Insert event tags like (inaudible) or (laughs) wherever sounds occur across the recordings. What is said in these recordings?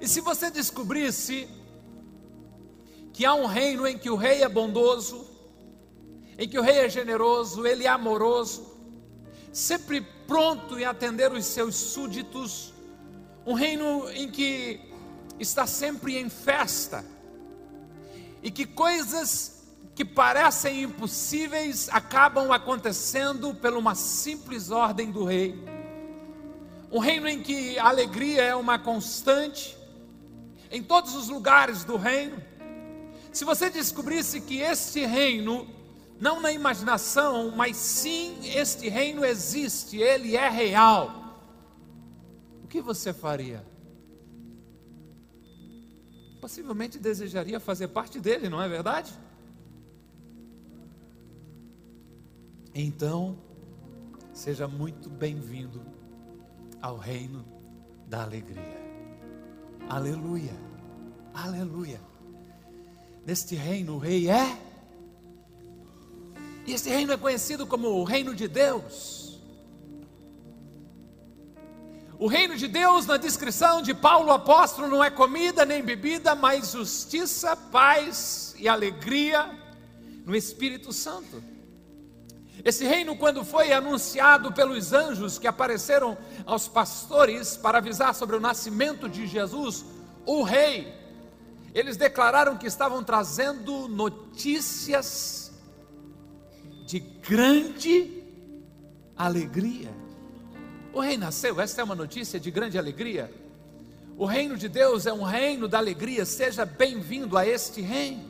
E se você descobrisse que há um reino em que o rei é bondoso, em que o rei é generoso, ele é amoroso, sempre pronto em atender os seus súditos, um reino em que está sempre em festa, e que coisas que parecem impossíveis acabam acontecendo por uma simples ordem do rei. Um reino em que a alegria é uma constante, em todos os lugares do reino. Se você descobrisse que este reino, não na imaginação, mas sim este reino existe, ele é real, o que você faria? Possivelmente desejaria fazer parte dele, não é verdade? Então, seja muito bem-vindo ao reino da alegria. Aleluia, aleluia. Neste reino, o rei é, e este reino é conhecido como o reino de Deus. O reino de Deus, na descrição de Paulo apóstolo, não é comida nem bebida, mas justiça, paz e alegria no Espírito Santo. Esse reino, quando foi anunciado pelos anjos que apareceram aos pastores para avisar sobre o nascimento de Jesus, o rei, eles declararam que estavam trazendo notícias de grande alegria. O rei nasceu, esta é uma notícia de grande alegria. O reino de Deus é um reino da alegria, seja bem-vindo a este reino.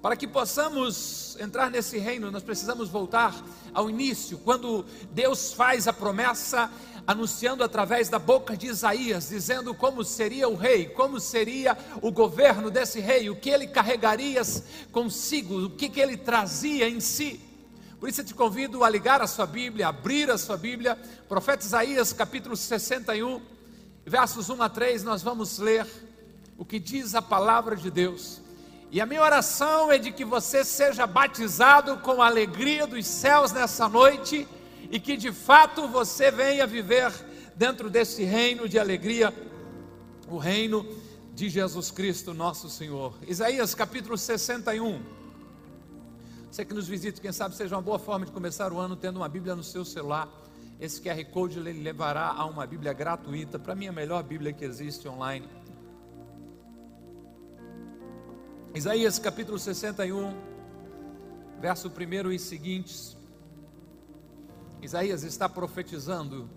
Para que possamos entrar nesse reino, nós precisamos voltar ao início, quando Deus faz a promessa, anunciando através da boca de Isaías, dizendo como seria o rei, como seria o governo desse rei, o que ele carregaria consigo, o que, que ele trazia em si. Por isso eu te convido a ligar a sua Bíblia, abrir a sua Bíblia, profeta Isaías capítulo 61, versos 1 a 3, nós vamos ler o que diz a palavra de Deus. E a minha oração é de que você seja batizado com a alegria dos céus nessa noite e que de fato você venha viver dentro desse reino de alegria, o reino de Jesus Cristo, nosso Senhor. Isaías capítulo 61. Você que nos visita, quem sabe seja uma boa forma de começar o ano tendo uma Bíblia no seu celular. Esse QR Code ele levará a uma Bíblia gratuita, para mim a melhor Bíblia que existe online. Isaías capítulo 61, verso 1 e seguintes. Isaías está profetizando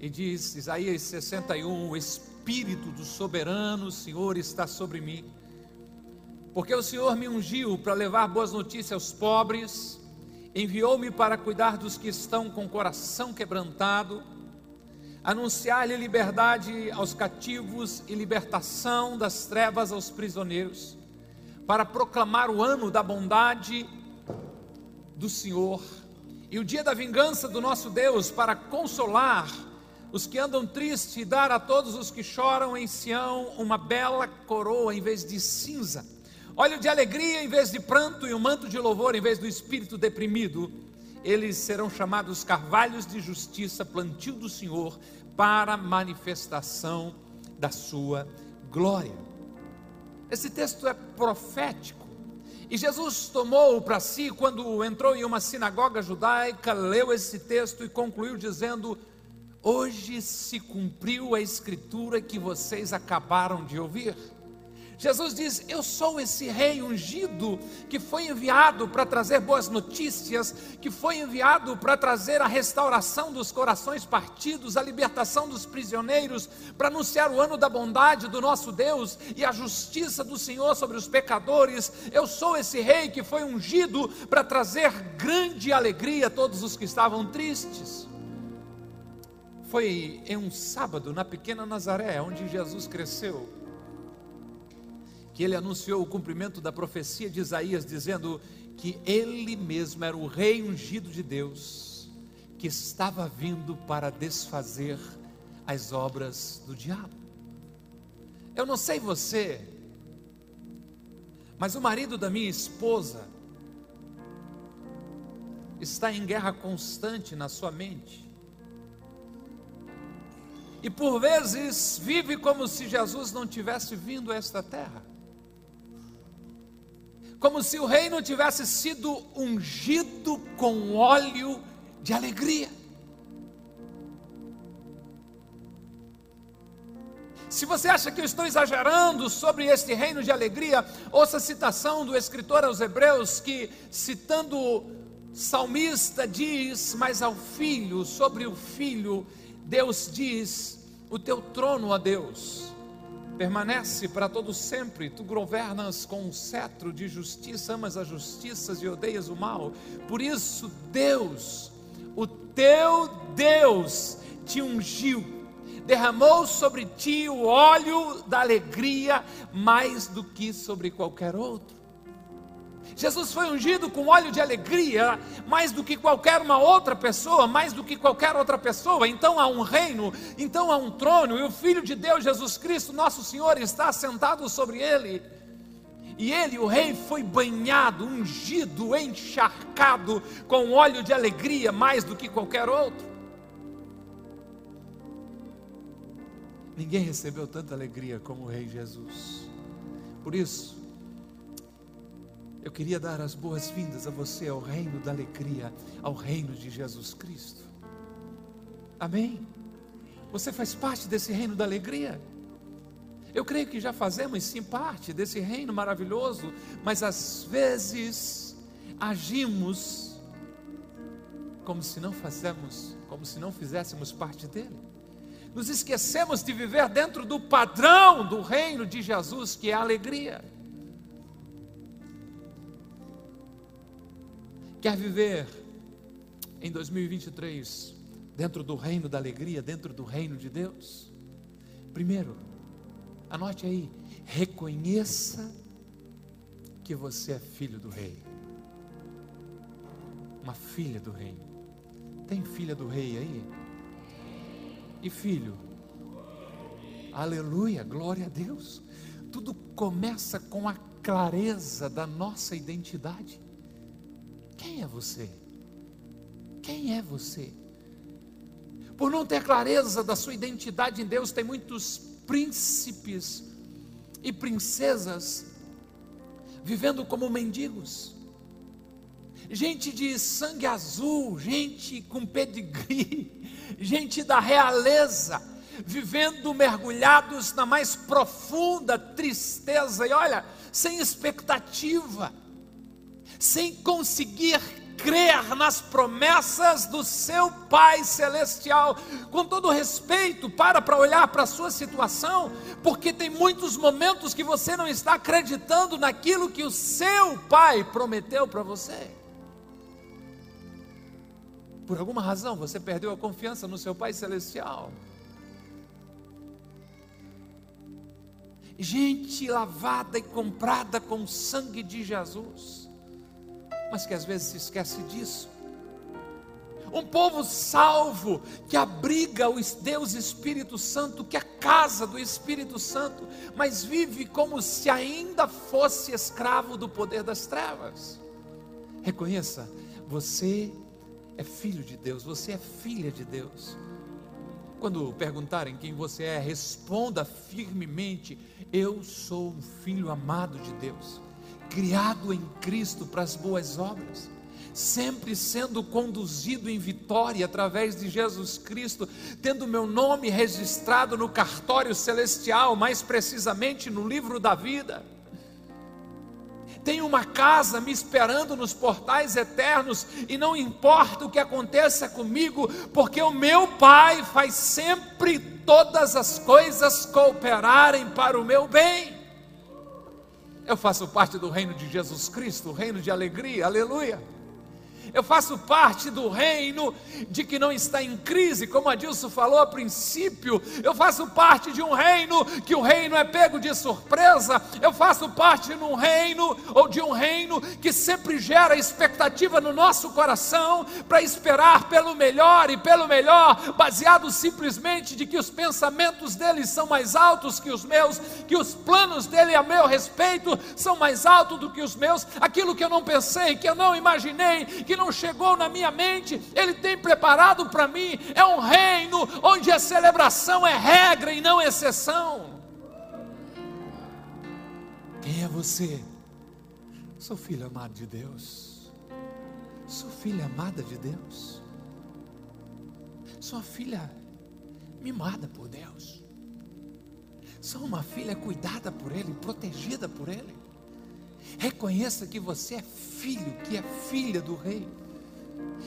e diz, Isaías 61, o Espírito do soberano Senhor está sobre mim, porque o Senhor me ungiu para levar boas notícias aos pobres, enviou-me para cuidar dos que estão com o coração quebrantado, anunciar-lhe liberdade aos cativos e libertação das trevas aos prisioneiros, para proclamar o ano da bondade do Senhor e o dia da vingança do nosso Deus, para consolar os que andam tristes e dar a todos os que choram em Sião uma bela coroa em vez de cinza, óleo de alegria em vez de pranto e um manto de louvor em vez do espírito deprimido. Eles serão chamados carvalhos de justiça, plantio do Senhor, para manifestação da sua glória. Esse texto é profético. E Jesus tomou para si, quando entrou em uma sinagoga judaica, leu esse texto e concluiu dizendo: Hoje se cumpriu a escritura que vocês acabaram de ouvir. Jesus diz: Eu sou esse rei ungido que foi enviado para trazer boas notícias, que foi enviado para trazer a restauração dos corações partidos, a libertação dos prisioneiros, para anunciar o ano da bondade do nosso Deus e a justiça do Senhor sobre os pecadores. Eu sou esse rei que foi ungido para trazer grande alegria a todos os que estavam tristes. Foi em um sábado na pequena Nazaré, onde Jesus cresceu que ele anunciou o cumprimento da profecia de Isaías, dizendo que ele mesmo era o rei ungido de Deus, que estava vindo para desfazer as obras do diabo. Eu não sei você, mas o marido da minha esposa está em guerra constante na sua mente. e por vezes vive como se Jesus não tivesse vindo a esta terra. Como se o reino tivesse sido ungido com óleo de alegria. Se você acha que eu estou exagerando sobre este reino de alegria, ouça a citação do escritor aos Hebreus, que, citando o salmista, diz: Mas ao filho, sobre o filho, Deus diz: O teu trono, ó Deus, permanece para todo sempre. Tu governas com um cetro de justiça, amas a justiça e odeias o mal. Por isso, Deus, o teu Deus, te ungiu, derramou sobre ti o óleo da alegria mais do que sobre qualquer outro. Jesus foi ungido com óleo de alegria, mais do que qualquer uma outra pessoa, mais do que qualquer outra pessoa. Então há um reino, então há um trono, e o Filho de Deus, Jesus Cristo, nosso Senhor, está sentado sobre ele. E ele, o rei, foi banhado, ungido, encharcado com óleo de alegria, mais do que qualquer outro. Ninguém recebeu tanta alegria como o rei Jesus. Por isso, eu queria dar as boas-vindas a você ao reino da alegria, ao reino de Jesus Cristo. Amém? Você faz parte desse reino da alegria? Eu creio que já fazemos sim parte desse reino maravilhoso, mas às vezes agimos como se não fazemos, como se não fizéssemos parte dele. Nos esquecemos de viver dentro do padrão do reino de Jesus, que é a alegria. Quer viver em 2023 dentro do reino da alegria, dentro do reino de Deus? Primeiro, anote aí, reconheça que você é filho do rei. Uma filha do rei. Tem filha do rei aí? E filho? Aleluia, glória a Deus. Tudo começa com a clareza da nossa identidade. Quem é você? Quem é você? Por não ter clareza da sua identidade em Deus, tem muitos príncipes e princesas vivendo como mendigos. Gente de sangue azul, gente com pedigree, (laughs) gente da realeza, vivendo mergulhados na mais profunda tristeza e olha, sem expectativa sem conseguir crer nas promessas do seu Pai celestial. Com todo respeito, para para olhar para a sua situação, porque tem muitos momentos que você não está acreditando naquilo que o seu Pai prometeu para você. Por alguma razão você perdeu a confiança no seu Pai celestial. Gente lavada e comprada com o sangue de Jesus mas que às vezes se esquece disso. Um povo salvo, que abriga o Deus Espírito Santo, que é a casa do Espírito Santo, mas vive como se ainda fosse escravo do poder das trevas. Reconheça, você é filho de Deus, você é filha de Deus. Quando perguntarem quem você é, responda firmemente: Eu sou um filho amado de Deus criado em Cristo para as boas obras, sempre sendo conduzido em vitória através de Jesus Cristo, tendo meu nome registrado no cartório celestial, mais precisamente no livro da vida. Tenho uma casa me esperando nos portais eternos, e não importa o que aconteça comigo, porque o meu Pai faz sempre todas as coisas cooperarem para o meu bem. Eu faço parte do reino de Jesus Cristo, reino de alegria, aleluia. Eu faço parte do reino de que não está em crise, como a Dilson falou a princípio. Eu faço parte de um reino que o reino é pego de surpresa. Eu faço parte de um reino ou de um reino que sempre gera expectativa no nosso coração para esperar pelo melhor e pelo melhor, baseado simplesmente de que os pensamentos dele são mais altos que os meus, que os planos dele a meu respeito são mais altos do que os meus. Aquilo que eu não pensei, que eu não imaginei, que não não chegou na minha mente, Ele tem preparado para mim. É um reino onde a celebração é regra e não exceção. Quem é você? Sou filho amado de Deus. Sou filha amada de Deus. Sou filha mimada por Deus. Sou uma filha cuidada por Ele, protegida por Ele. Reconheça que você é filho, que é filha do Rei.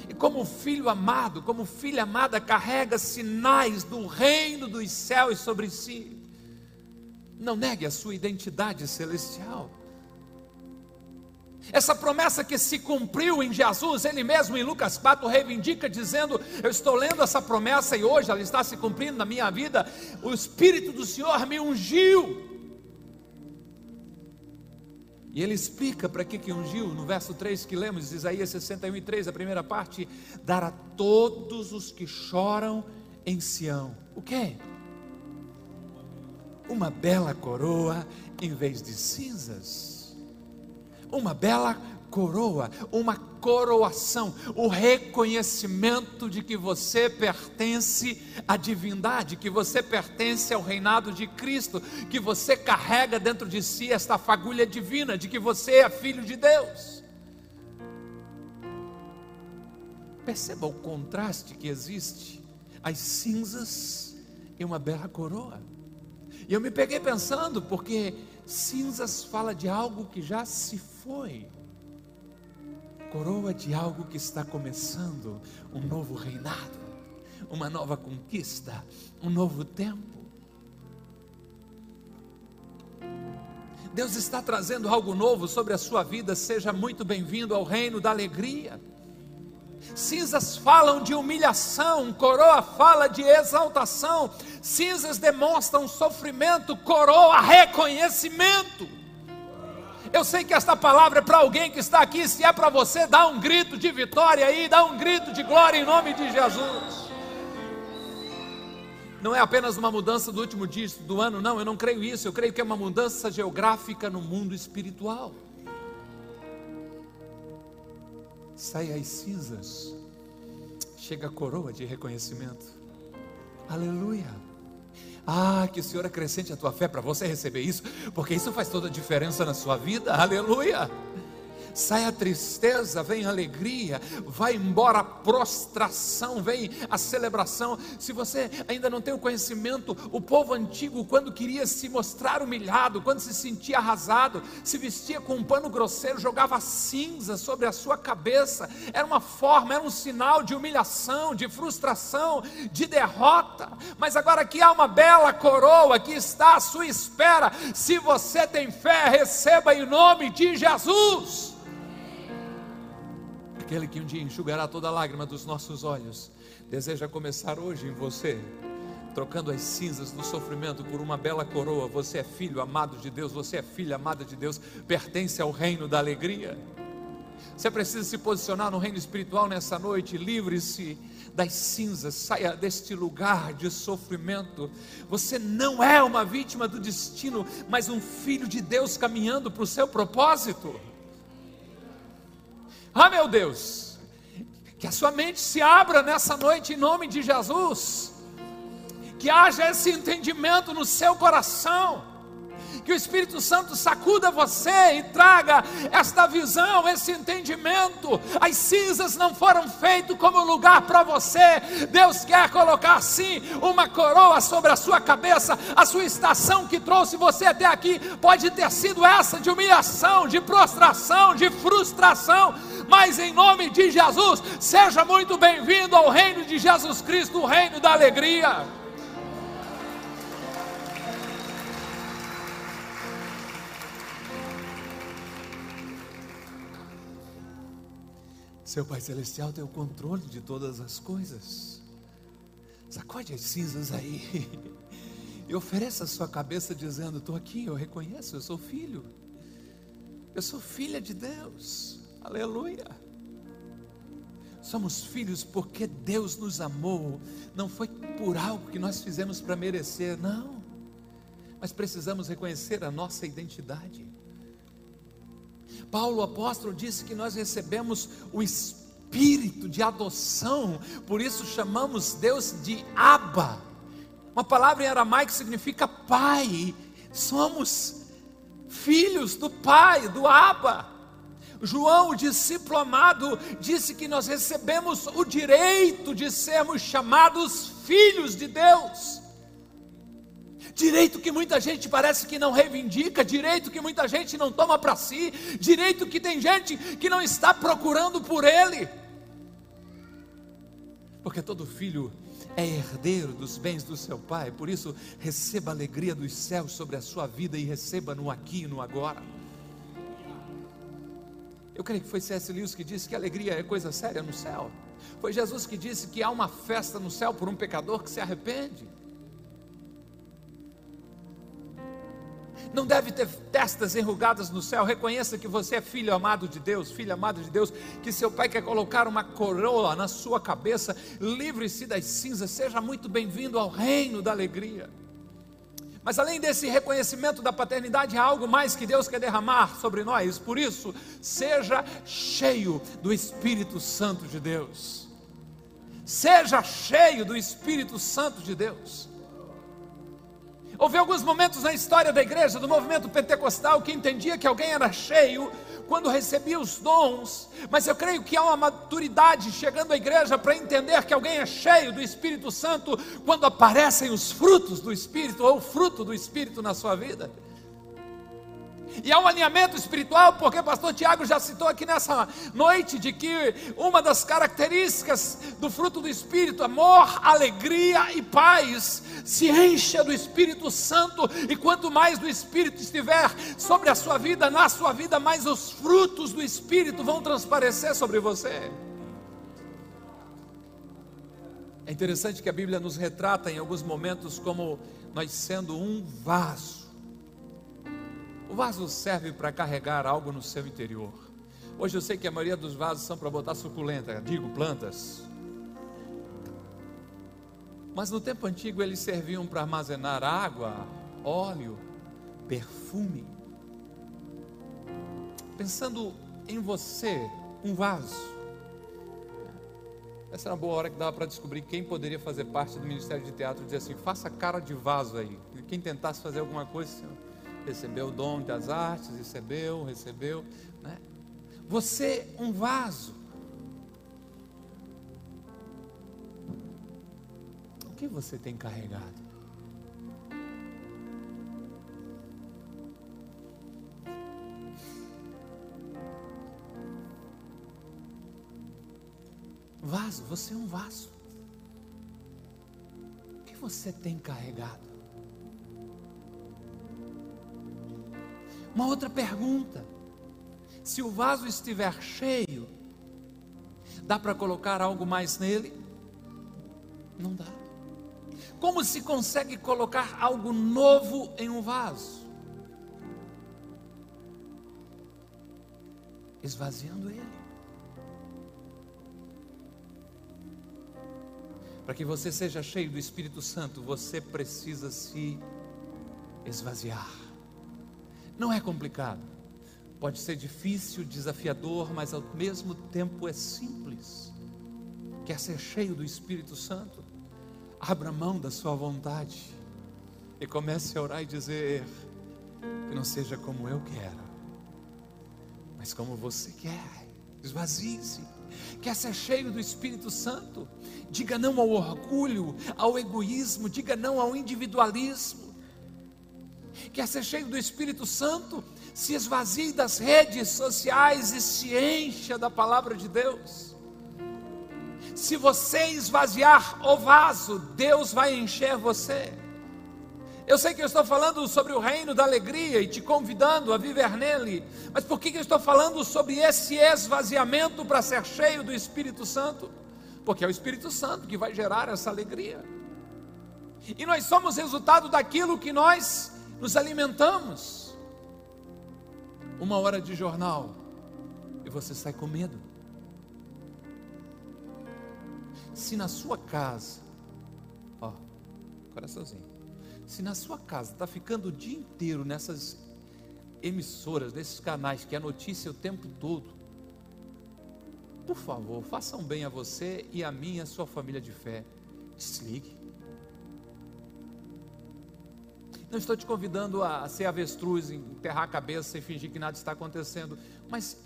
E como filho amado, como filha amada, carrega sinais do reino dos céus sobre si. Não negue a sua identidade celestial. Essa promessa que se cumpriu em Jesus, ele mesmo em Lucas 4 reivindica, dizendo: Eu estou lendo essa promessa e hoje ela está se cumprindo na minha vida. O Espírito do Senhor me ungiu. E ele explica para que, que ungiu, no verso 3 que lemos, Isaías 61 e 3, a primeira parte: Dar a todos os que choram em Sião. O que? Uma bela coroa em vez de cinzas uma bela coroa, uma coroação, o reconhecimento de que você pertence à divindade, que você pertence ao reinado de Cristo, que você carrega dentro de si esta fagulha divina, de que você é filho de Deus. Perceba o contraste que existe, as cinzas e uma bela coroa. E eu me peguei pensando, porque cinzas fala de algo que já se foi. Coroa de algo que está começando, um novo reinado, uma nova conquista, um novo tempo. Deus está trazendo algo novo sobre a sua vida, seja muito bem-vindo ao reino da alegria. Cinzas falam de humilhação, coroa fala de exaltação. Cinzas demonstram sofrimento, coroa reconhecimento. Eu sei que esta palavra é para alguém que está aqui. Se é para você, dá um grito de vitória aí, dá um grito de glória em nome de Jesus. Não é apenas uma mudança do último dia do ano, não, eu não creio isso. Eu creio que é uma mudança geográfica no mundo espiritual. Sai as cinzas, chega a coroa de reconhecimento. Aleluia. Ah, que o Senhor acrescente a tua fé para você receber isso, porque isso faz toda a diferença na sua vida. Aleluia sai a tristeza, vem a alegria, vai embora a prostração, vem a celebração. Se você ainda não tem o conhecimento, o povo antigo, quando queria se mostrar humilhado, quando se sentia arrasado, se vestia com um pano grosseiro, jogava cinza sobre a sua cabeça, era uma forma, era um sinal de humilhação, de frustração, de derrota. Mas agora aqui há uma bela coroa que está à sua espera. Se você tem fé, receba em nome de Jesus aquele que um dia enxugará toda lágrima dos nossos olhos, deseja começar hoje em você, trocando as cinzas do sofrimento por uma bela coroa. Você é filho amado de Deus, você é filha amada de Deus, pertence ao reino da alegria. Você precisa se posicionar no reino espiritual nessa noite, livre-se das cinzas, saia deste lugar de sofrimento. Você não é uma vítima do destino, mas um filho de Deus caminhando para o seu propósito. Ah, meu Deus, que a sua mente se abra nessa noite em nome de Jesus, que haja esse entendimento no seu coração que o Espírito Santo sacuda você e traga esta visão, esse entendimento. As cinzas não foram feitas como lugar para você. Deus quer colocar sim uma coroa sobre a sua cabeça. A sua estação que trouxe você até aqui pode ter sido essa de humilhação, de prostração, de frustração. Mas em nome de Jesus, seja muito bem-vindo ao reino de Jesus Cristo, o reino da alegria. Seu Pai Celestial tem o controle de todas as coisas. Sacode as cinzas aí. (laughs) E ofereça a sua cabeça dizendo: Estou aqui, eu reconheço, eu sou filho. Eu sou filha de Deus. Aleluia. Somos filhos porque Deus nos amou. Não foi por algo que nós fizemos para merecer, não. Mas precisamos reconhecer a nossa identidade. Paulo apóstolo disse que nós recebemos o Espírito de adoção, por isso chamamos Deus de Abba. Uma palavra em aramaico significa pai. Somos filhos do pai, do Abba. João, o discípulo amado, disse que nós recebemos o direito de sermos chamados filhos de Deus. Direito que muita gente parece que não reivindica, direito que muita gente não toma para si, direito que tem gente que não está procurando por ele. Porque todo filho é herdeiro dos bens do seu pai, por isso receba a alegria dos céus sobre a sua vida e receba no aqui e no agora. Eu creio que foi C.S. Lewis que disse que alegria é coisa séria no céu. Foi Jesus que disse que há uma festa no céu por um pecador que se arrepende. Não deve ter testas enrugadas no céu. Reconheça que você é filho amado de Deus, filho amado de Deus, que seu pai quer colocar uma coroa na sua cabeça. Livre-se das cinzas, seja muito bem-vindo ao reino da alegria. Mas além desse reconhecimento da paternidade, há algo mais que Deus quer derramar sobre nós. Por isso, seja cheio do Espírito Santo de Deus. Seja cheio do Espírito Santo de Deus. Houve alguns momentos na história da igreja, do movimento pentecostal, que entendia que alguém era cheio quando recebia os dons, mas eu creio que há uma maturidade chegando à igreja para entender que alguém é cheio do Espírito Santo quando aparecem os frutos do Espírito ou o fruto do Espírito na sua vida. E há um alinhamento espiritual, porque o pastor Tiago já citou aqui nessa noite de que uma das características do fruto do Espírito, amor, alegria e paz, se encha do Espírito Santo, e quanto mais do Espírito estiver sobre a sua vida, na sua vida, mais os frutos do Espírito vão transparecer sobre você. É interessante que a Bíblia nos retrata em alguns momentos como nós sendo um vaso o vaso serve para carregar algo no seu interior. Hoje eu sei que a maioria dos vasos são para botar suculenta, digo plantas. Mas no tempo antigo eles serviam para armazenar água, óleo, perfume. Pensando em você, um vaso. Essa era uma boa hora que dava para descobrir quem poderia fazer parte do Ministério de Teatro e dizer assim: faça cara de vaso aí. Quem tentasse fazer alguma coisa, recebeu o dom das artes, recebeu, recebeu. Né? Você, um vaso. O que você tem carregado? Vaso, você é um vaso. O que você tem carregado? Uma outra pergunta: se o vaso estiver cheio, dá para colocar algo mais nele? Não dá. Como se consegue colocar algo novo em um vaso? Esvaziando ele. Para que você seja cheio do Espírito Santo, você precisa se esvaziar. Não é complicado. Pode ser difícil, desafiador, mas ao mesmo tempo é simples. Quer ser cheio do Espírito Santo? Abra mão da sua vontade e comece a orar e dizer: que não seja como eu quero, mas como você quer. Esvazie-se. Quer ser cheio do Espírito Santo? Diga não ao orgulho, ao egoísmo, diga não ao individualismo quer ser cheio do Espírito Santo, se esvazie das redes sociais e se encha da palavra de Deus. Se você esvaziar o vaso, Deus vai encher você. Eu sei que eu estou falando sobre o reino da alegria e te convidando a viver nele, mas por que eu estou falando sobre esse esvaziamento para ser cheio do Espírito Santo? Porque é o Espírito Santo que vai gerar essa alegria. E nós somos resultado daquilo que nós nos alimentamos. Uma hora de jornal e você sai com medo. Se na sua casa, ó, coraçãozinho, se na sua casa está ficando o dia inteiro nessas emissoras, nesses canais que é notícia o tempo todo, por favor, façam bem a você e a mim e a sua família de fé. Desligue. Não estou te convidando a ser avestruz, enterrar a cabeça e fingir que nada está acontecendo, mas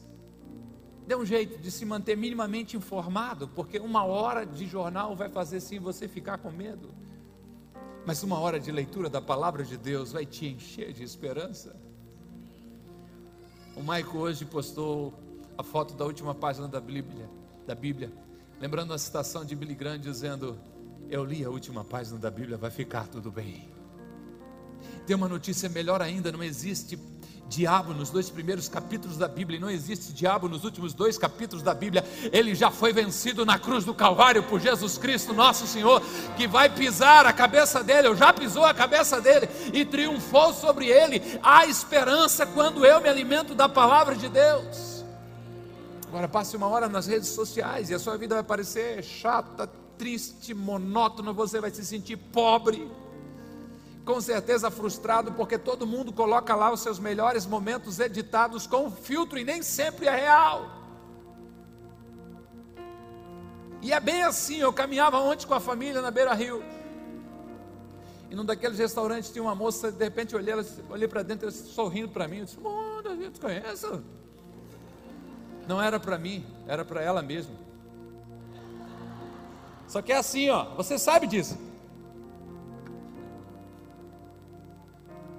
dê um jeito de se manter minimamente informado, porque uma hora de jornal vai fazer sim você ficar com medo, mas uma hora de leitura da palavra de Deus vai te encher de esperança. O Maico hoje postou a foto da última página da Bíblia, da Bíblia, lembrando a citação de Billy Graham dizendo: Eu li a última página da Bíblia, vai ficar tudo bem. Tem uma notícia melhor ainda: não existe diabo nos dois primeiros capítulos da Bíblia, e não existe diabo nos últimos dois capítulos da Bíblia, ele já foi vencido na cruz do Calvário por Jesus Cristo, nosso Senhor, que vai pisar a cabeça dele, ou já pisou a cabeça dele e triunfou sobre ele. Há esperança quando eu me alimento da palavra de Deus. Agora passe uma hora nas redes sociais e a sua vida vai parecer chata, triste, monótona, você vai se sentir pobre com certeza frustrado, porque todo mundo coloca lá os seus melhores momentos editados com filtro e nem sempre é real. E é bem assim, eu caminhava ontem com a família na beira rio. E num daqueles restaurantes tinha uma moça, de repente eu olhei, olhei para dentro, ela sorrindo para mim, eu disse, Mano, eu te conheço. Não era para mim, era para ela mesma. Só que é assim, ó, você sabe disso.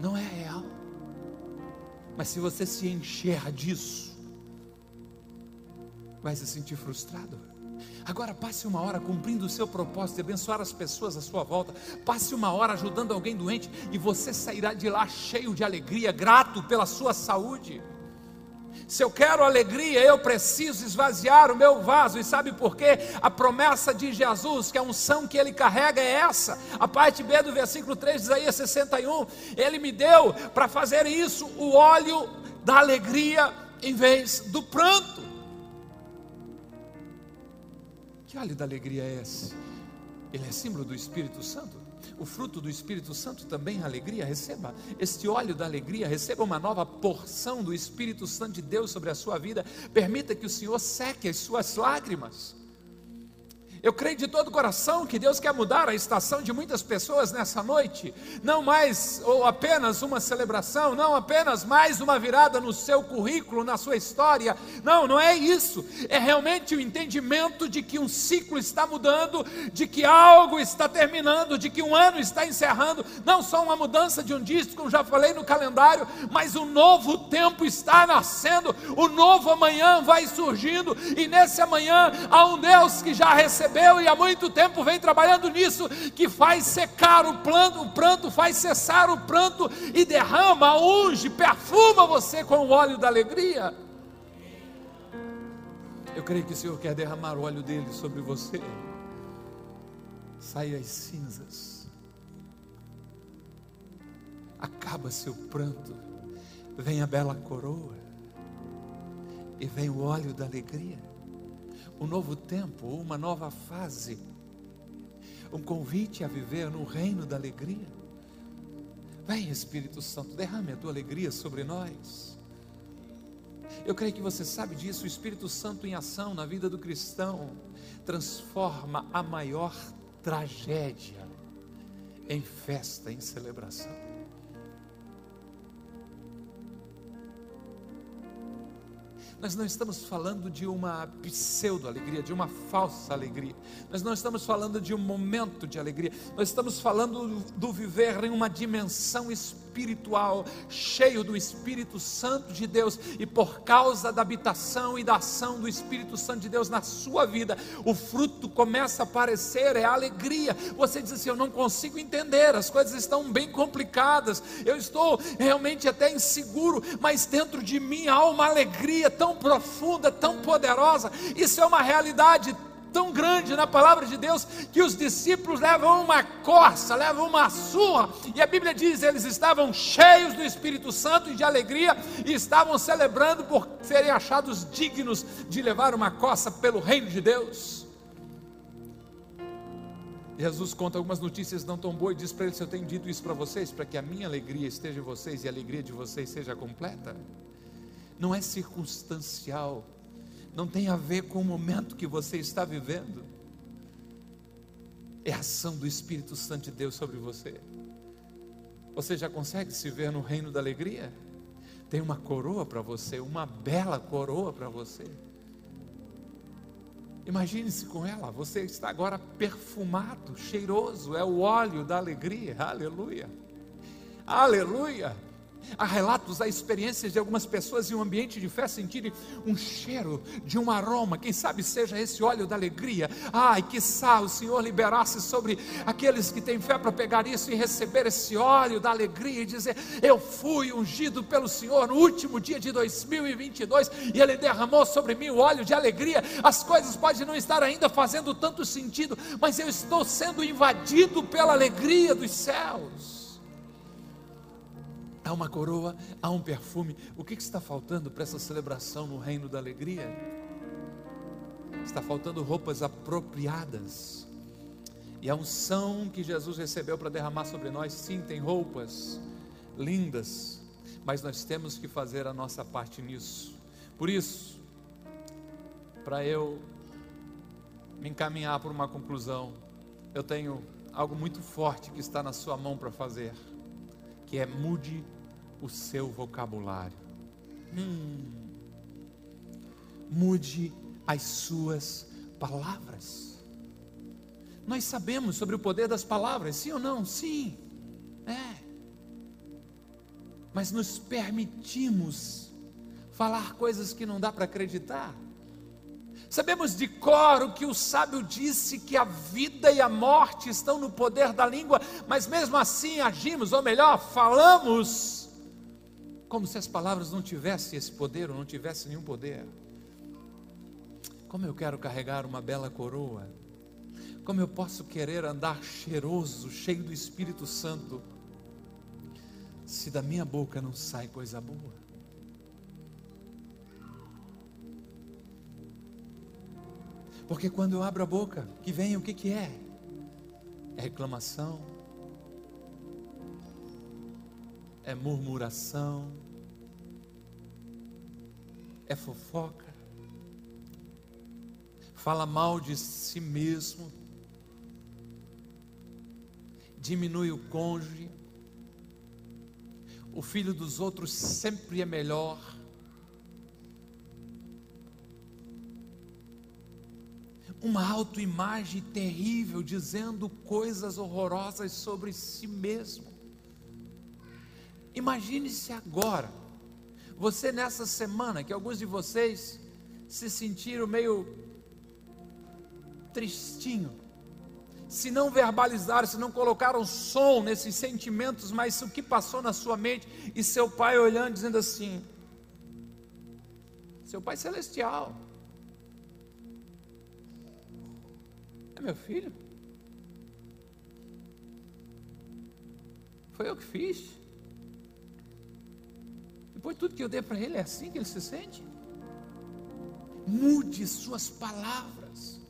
Não é real. Mas se você se encher disso, vai se sentir frustrado. Agora passe uma hora cumprindo o seu propósito de abençoar as pessoas à sua volta. Passe uma hora ajudando alguém doente e você sairá de lá cheio de alegria, grato pela sua saúde. Se eu quero alegria, eu preciso esvaziar o meu vaso. E sabe por quê? A promessa de Jesus, que a unção que ele carrega é essa. A parte B do versículo 3 de Isaías 61. Ele me deu para fazer isso o óleo da alegria em vez do pranto. Que óleo da alegria é esse? Ele é símbolo do Espírito Santo o fruto do Espírito Santo também, a alegria, receba este óleo da alegria, receba uma nova porção do Espírito Santo de Deus sobre a sua vida, permita que o Senhor seque as suas lágrimas. Eu creio de todo o coração que Deus quer mudar a estação de muitas pessoas nessa noite. Não mais ou apenas uma celebração, não apenas mais uma virada no seu currículo, na sua história. Não, não é isso. É realmente o entendimento de que um ciclo está mudando, de que algo está terminando, de que um ano está encerrando. Não só uma mudança de um disco, como já falei no calendário, mas um novo tempo está nascendo. O novo amanhã vai surgindo. E nesse amanhã há um Deus que já recebeu percebeu e há muito tempo vem trabalhando nisso, que faz secar o, planto, o pranto, faz cessar o pranto e derrama, unge, perfuma você com o óleo da alegria. Eu creio que o Senhor quer derramar o óleo dele sobre você. Saia as cinzas. Acaba seu pranto. Vem a bela coroa. E vem o óleo da alegria um novo tempo, uma nova fase, um convite a viver no reino da alegria. Vem, Espírito Santo, derrame a tua alegria sobre nós. Eu creio que você sabe disso. O Espírito Santo em ação na vida do cristão transforma a maior tragédia em festa, em celebração. Nós não estamos falando de uma pseudo-alegria, de uma falsa alegria. Nós não estamos falando de um momento de alegria. Nós estamos falando do viver em uma dimensão espiritual espiritual, cheio do Espírito Santo de Deus, e por causa da habitação e da ação do Espírito Santo de Deus na sua vida, o fruto começa a aparecer, é a alegria. Você diz assim: Eu não consigo entender, as coisas estão bem complicadas, eu estou realmente até inseguro, mas dentro de mim há uma alegria tão profunda, tão poderosa. Isso é uma realidade tão grande na palavra de Deus que os discípulos levam uma corça, levam uma surra, e a Bíblia diz: eles estavam cheios do Espírito Santo e de alegria e estavam celebrando por serem achados dignos de levar uma corça pelo reino de Deus. Jesus conta algumas notícias não tão boas e diz para eles: Eu tenho dito isso para vocês, para que a minha alegria esteja em vocês e a alegria de vocês seja completa. Não é circunstancial, não tem a ver com o momento que você está vivendo. É a ação do Espírito Santo de Deus sobre você. Você já consegue se ver no reino da alegria? Tem uma coroa para você, uma bela coroa para você. Imagine-se com ela, você está agora perfumado, cheiroso, é o óleo da alegria, aleluia, aleluia. Há relatos, há experiências de algumas pessoas em um ambiente de fé sentirem um cheiro de um aroma, quem sabe seja esse óleo da alegria. Ai, que o Senhor liberasse sobre aqueles que têm fé para pegar isso e receber esse óleo da alegria e dizer: Eu fui ungido pelo Senhor no último dia de 2022 e Ele derramou sobre mim o óleo de alegria. As coisas podem não estar ainda fazendo tanto sentido, mas eu estou sendo invadido pela alegria dos céus há uma coroa, há um perfume. O que, está faltando para essa celebração no reino da alegria? Está faltando roupas apropriadas. E a unção que Jesus recebeu para derramar sobre nós, sim, tem roupas lindas, mas nós temos que fazer a nossa parte nisso. Por isso, para eu me encaminhar para uma conclusão, eu tenho algo muito forte que está na sua mão para fazer, que é mude o seu vocabulário. Hum. Mude as suas palavras. Nós sabemos sobre o poder das palavras, sim ou não? Sim, é. Mas nos permitimos falar coisas que não dá para acreditar. Sabemos de cor o que o sábio disse: que a vida e a morte estão no poder da língua, mas mesmo assim agimos, ou melhor, falamos como se as palavras não tivessem esse poder ou não tivessem nenhum poder. Como eu quero carregar uma bela coroa, como eu posso querer andar cheiroso, cheio do Espírito Santo, se da minha boca não sai coisa boa. Porque quando eu abro a boca, que vem o que, que é? É reclamação, é murmuração, é fofoca, fala mal de si mesmo, diminui o cônjuge, o filho dos outros sempre é melhor. Uma autoimagem terrível, dizendo coisas horrorosas sobre si mesmo. Imagine-se agora, você nessa semana, que alguns de vocês se sentiram meio tristinho, se não verbalizaram, se não colocaram som nesses sentimentos, mas o que passou na sua mente, e seu pai olhando, dizendo assim: Seu pai celestial, é meu filho? Foi eu que fiz. Depois tudo que eu dei para ele é assim que ele se sente. Mude suas palavras.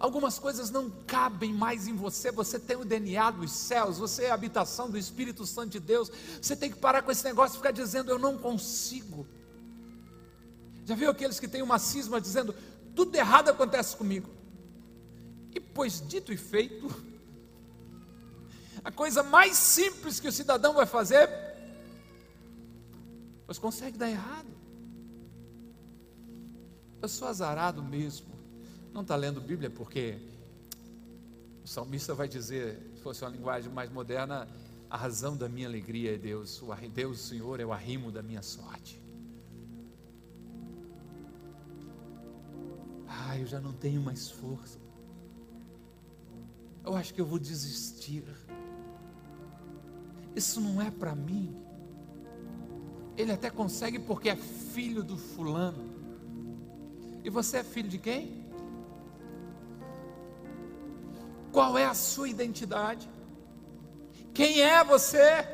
Algumas coisas não cabem mais em você. Você tem o DNA dos céus, você é a habitação do Espírito Santo de Deus. Você tem que parar com esse negócio de ficar dizendo eu não consigo. Já viu aqueles que têm uma cisma dizendo tudo errado acontece comigo? E pois dito e feito, (laughs) a coisa mais simples que o cidadão vai fazer mas consegue dar errado. Eu sou azarado mesmo. Não está lendo Bíblia porque o salmista vai dizer, se fosse uma linguagem mais moderna, a razão da minha alegria é Deus, o Deus, o Senhor, é o arrimo da minha sorte. Ah, eu já não tenho mais força. Eu acho que eu vou desistir. Isso não é para mim. Ele até consegue porque é filho do fulano. E você é filho de quem? Qual é a sua identidade? Quem é você?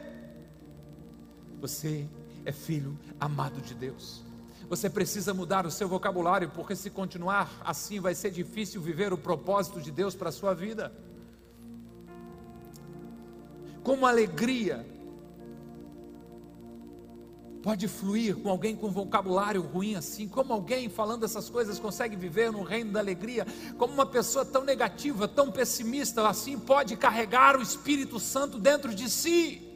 Você é filho amado de Deus. Você precisa mudar o seu vocabulário, porque se continuar assim vai ser difícil viver o propósito de Deus para a sua vida. Como alegria pode fluir com alguém com vocabulário ruim assim? Como alguém falando essas coisas consegue viver no reino da alegria? Como uma pessoa tão negativa, tão pessimista assim pode carregar o Espírito Santo dentro de si?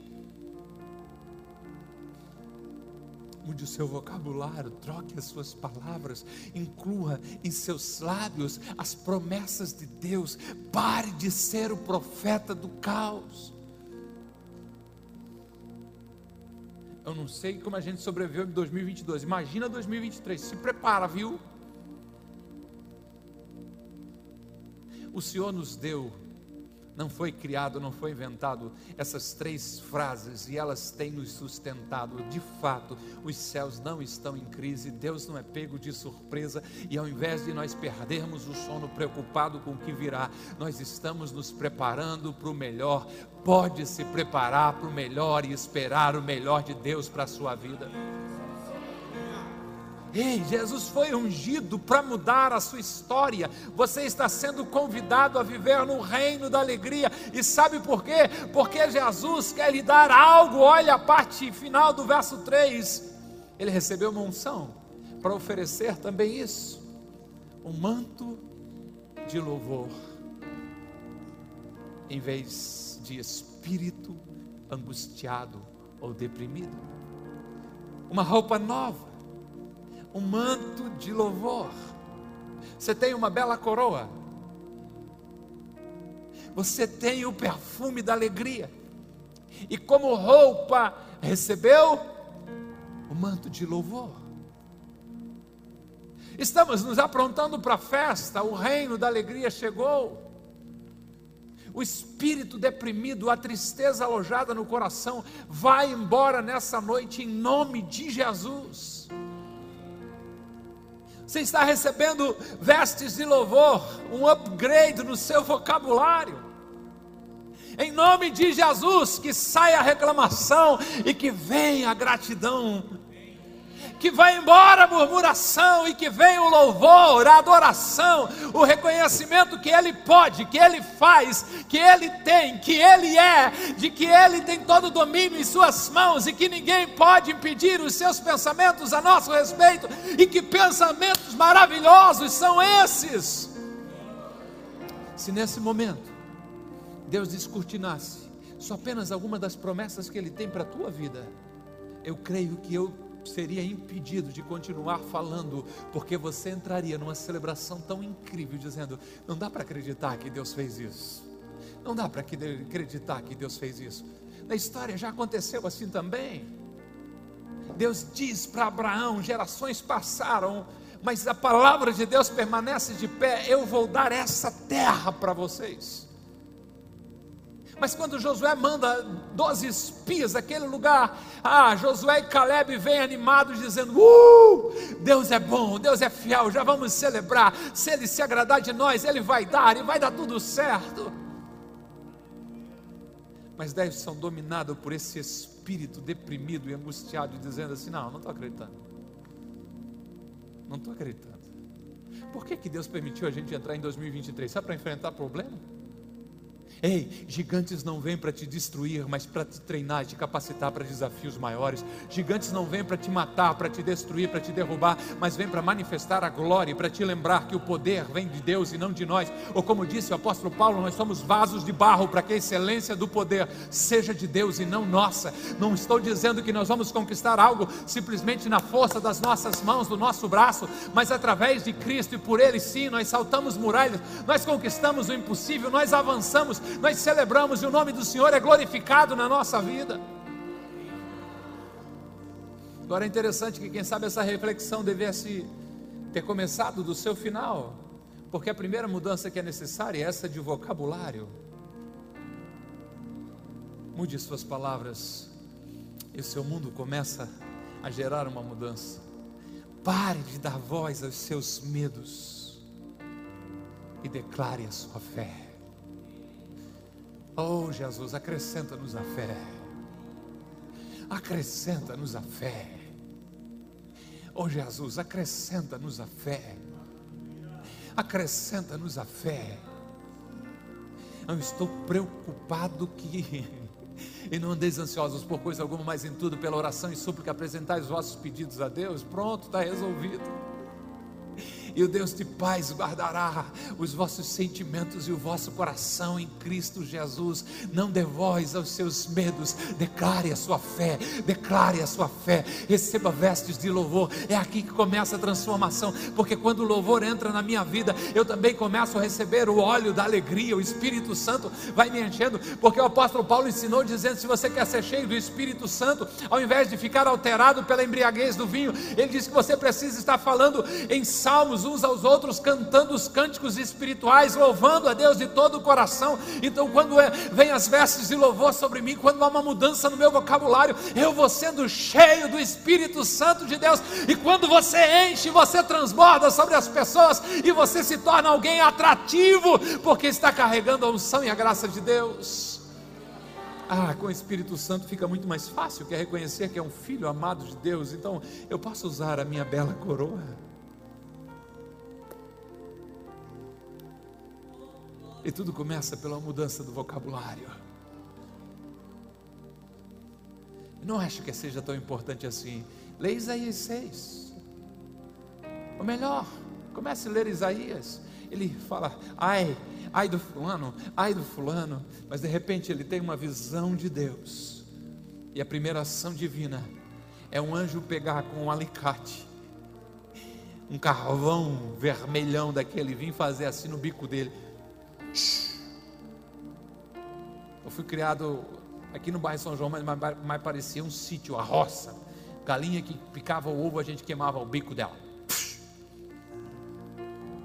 Mude o seu vocabulário, troque as suas palavras, inclua em seus lábios as promessas de Deus. Pare de ser o profeta do caos. Eu não sei como a gente sobreviveu em 2022. Imagina 2023. Se prepara, viu? O Senhor nos deu não foi criado, não foi inventado essas três frases e elas têm nos sustentado. De fato, os céus não estão em crise, Deus não é pego de surpresa e ao invés de nós perdermos o sono preocupado com o que virá, nós estamos nos preparando para o melhor. Pode se preparar para o melhor e esperar o melhor de Deus para a sua vida. Ei, Jesus foi ungido para mudar a sua história. Você está sendo convidado a viver no reino da alegria. E sabe por quê? Porque Jesus quer lhe dar algo. Olha a parte final do verso 3. Ele recebeu uma unção para oferecer também isso: um manto de louvor, em vez de espírito angustiado ou deprimido. Uma roupa nova um manto de louvor. Você tem uma bela coroa. Você tem o perfume da alegria. E como roupa, recebeu o manto de louvor. Estamos nos aprontando para a festa, o reino da alegria chegou. O espírito deprimido, a tristeza alojada no coração, vai embora nessa noite em nome de Jesus. Você está recebendo vestes de louvor, um upgrade no seu vocabulário. Em nome de Jesus, que saia a reclamação e que venha a gratidão que vai embora a murmuração e que vem o louvor, a adoração, o reconhecimento que Ele pode, que Ele faz, que Ele tem, que Ele é, de que Ele tem todo o domínio em Suas mãos e que ninguém pode impedir os seus pensamentos a nosso respeito e que pensamentos maravilhosos são esses. Se nesse momento Deus descortinasse só apenas alguma das promessas que Ele tem para a tua vida, eu creio que eu seria impedido de continuar falando, porque você entraria numa celebração tão incrível, dizendo: não dá para acreditar que Deus fez isso, não dá para acreditar que Deus fez isso. Na história já aconteceu assim também. Deus diz para Abraão: gerações passaram, mas a palavra de Deus permanece de pé. Eu vou dar essa terra para vocês. Mas quando Josué manda 12 espias daquele lugar, ah, Josué e Caleb vêm animados dizendo: Uh, Deus é bom, Deus é fiel, já vamos celebrar. Se Ele se agradar de nós, Ele vai dar e vai dar tudo certo. Mas dez são dominados por esse espírito deprimido e angustiado, dizendo assim: Não, não estou acreditando. Não estou acreditando. Por que, que Deus permitiu a gente entrar em 2023? Só para enfrentar problema? Ei, gigantes não vêm para te destruir, mas para te treinar te capacitar para desafios maiores. Gigantes não vêm para te matar, para te destruir, para te derrubar, mas vêm para manifestar a glória para te lembrar que o poder vem de Deus e não de nós. Ou como disse o apóstolo Paulo, nós somos vasos de barro para que a excelência do poder seja de Deus e não nossa. Não estou dizendo que nós vamos conquistar algo simplesmente na força das nossas mãos, do nosso braço, mas através de Cristo e por Ele sim, nós saltamos muralhas, nós conquistamos o impossível, nós avançamos, nós celebramos e o nome do Senhor é glorificado na nossa vida. Agora é interessante que, quem sabe, essa reflexão devesse ter começado do seu final, porque a primeira mudança que é necessária é essa de vocabulário. Mude suas palavras, e o seu mundo começa a gerar uma mudança. Pare de dar voz aos seus medos e declare a sua fé. Oh Jesus, acrescenta-nos a fé. Acrescenta-nos a fé. Oh Jesus, acrescenta-nos a fé. Acrescenta-nos a fé. Eu estou preocupado que E não andeis ansiosos por coisa alguma, mas em tudo, pela oração e súplica, apresentai os vossos pedidos a Deus. Pronto, está resolvido e o Deus de paz guardará os vossos sentimentos e o vosso coração em Cristo Jesus. Não dê voz aos seus medos, declare a sua fé, declare a sua fé, receba vestes de louvor. É aqui que começa a transformação, porque quando o louvor entra na minha vida, eu também começo a receber o óleo da alegria, o Espírito Santo vai me enchendo, porque o apóstolo Paulo ensinou dizendo: se você quer ser cheio do Espírito Santo, ao invés de ficar alterado pela embriaguez do vinho, ele diz que você precisa estar falando em salmos uns aos outros, cantando os cânticos espirituais, louvando a Deus de todo o coração. Então, quando é, vem as vestes de louvor sobre mim, quando há uma mudança no meu vocabulário, eu vou sendo cheio do Espírito Santo de Deus. E quando você enche, você transborda sobre as pessoas e você se torna alguém atrativo, porque está carregando a unção e a graça de Deus. Ah, com o Espírito Santo fica muito mais fácil, que é reconhecer que é um filho amado de Deus. Então, eu posso usar a minha bela coroa. E tudo começa pela mudança do vocabulário. Não acho que seja tão importante assim. Leia Isaías 6. Ou melhor, comece a ler Isaías. Ele fala, ai, ai do fulano, ai do fulano. Mas de repente ele tem uma visão de Deus. E a primeira ação divina é um anjo pegar com um alicate, um carvão vermelhão daquele, vir fazer assim no bico dele eu fui criado aqui no bairro São João, mas mais, parecia um sítio, a roça. Galinha que picava o ovo, a gente queimava o bico dela.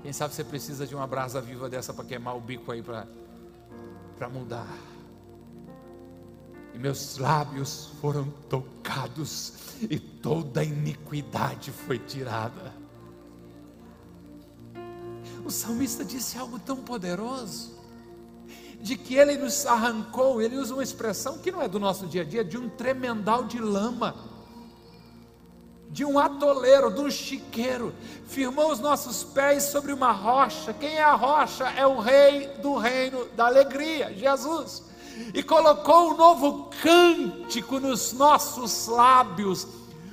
Quem sabe você precisa de uma brasa viva dessa para queimar o bico aí para mudar. E meus lábios foram tocados e toda a iniquidade foi tirada. O salmista disse algo tão poderoso, de que ele nos arrancou, ele usa uma expressão que não é do nosso dia a dia, de um tremendal de lama, de um atoleiro, de um chiqueiro, firmou os nossos pés sobre uma rocha. Quem é a rocha? É o Rei do reino da alegria, Jesus. E colocou um novo cântico nos nossos lábios,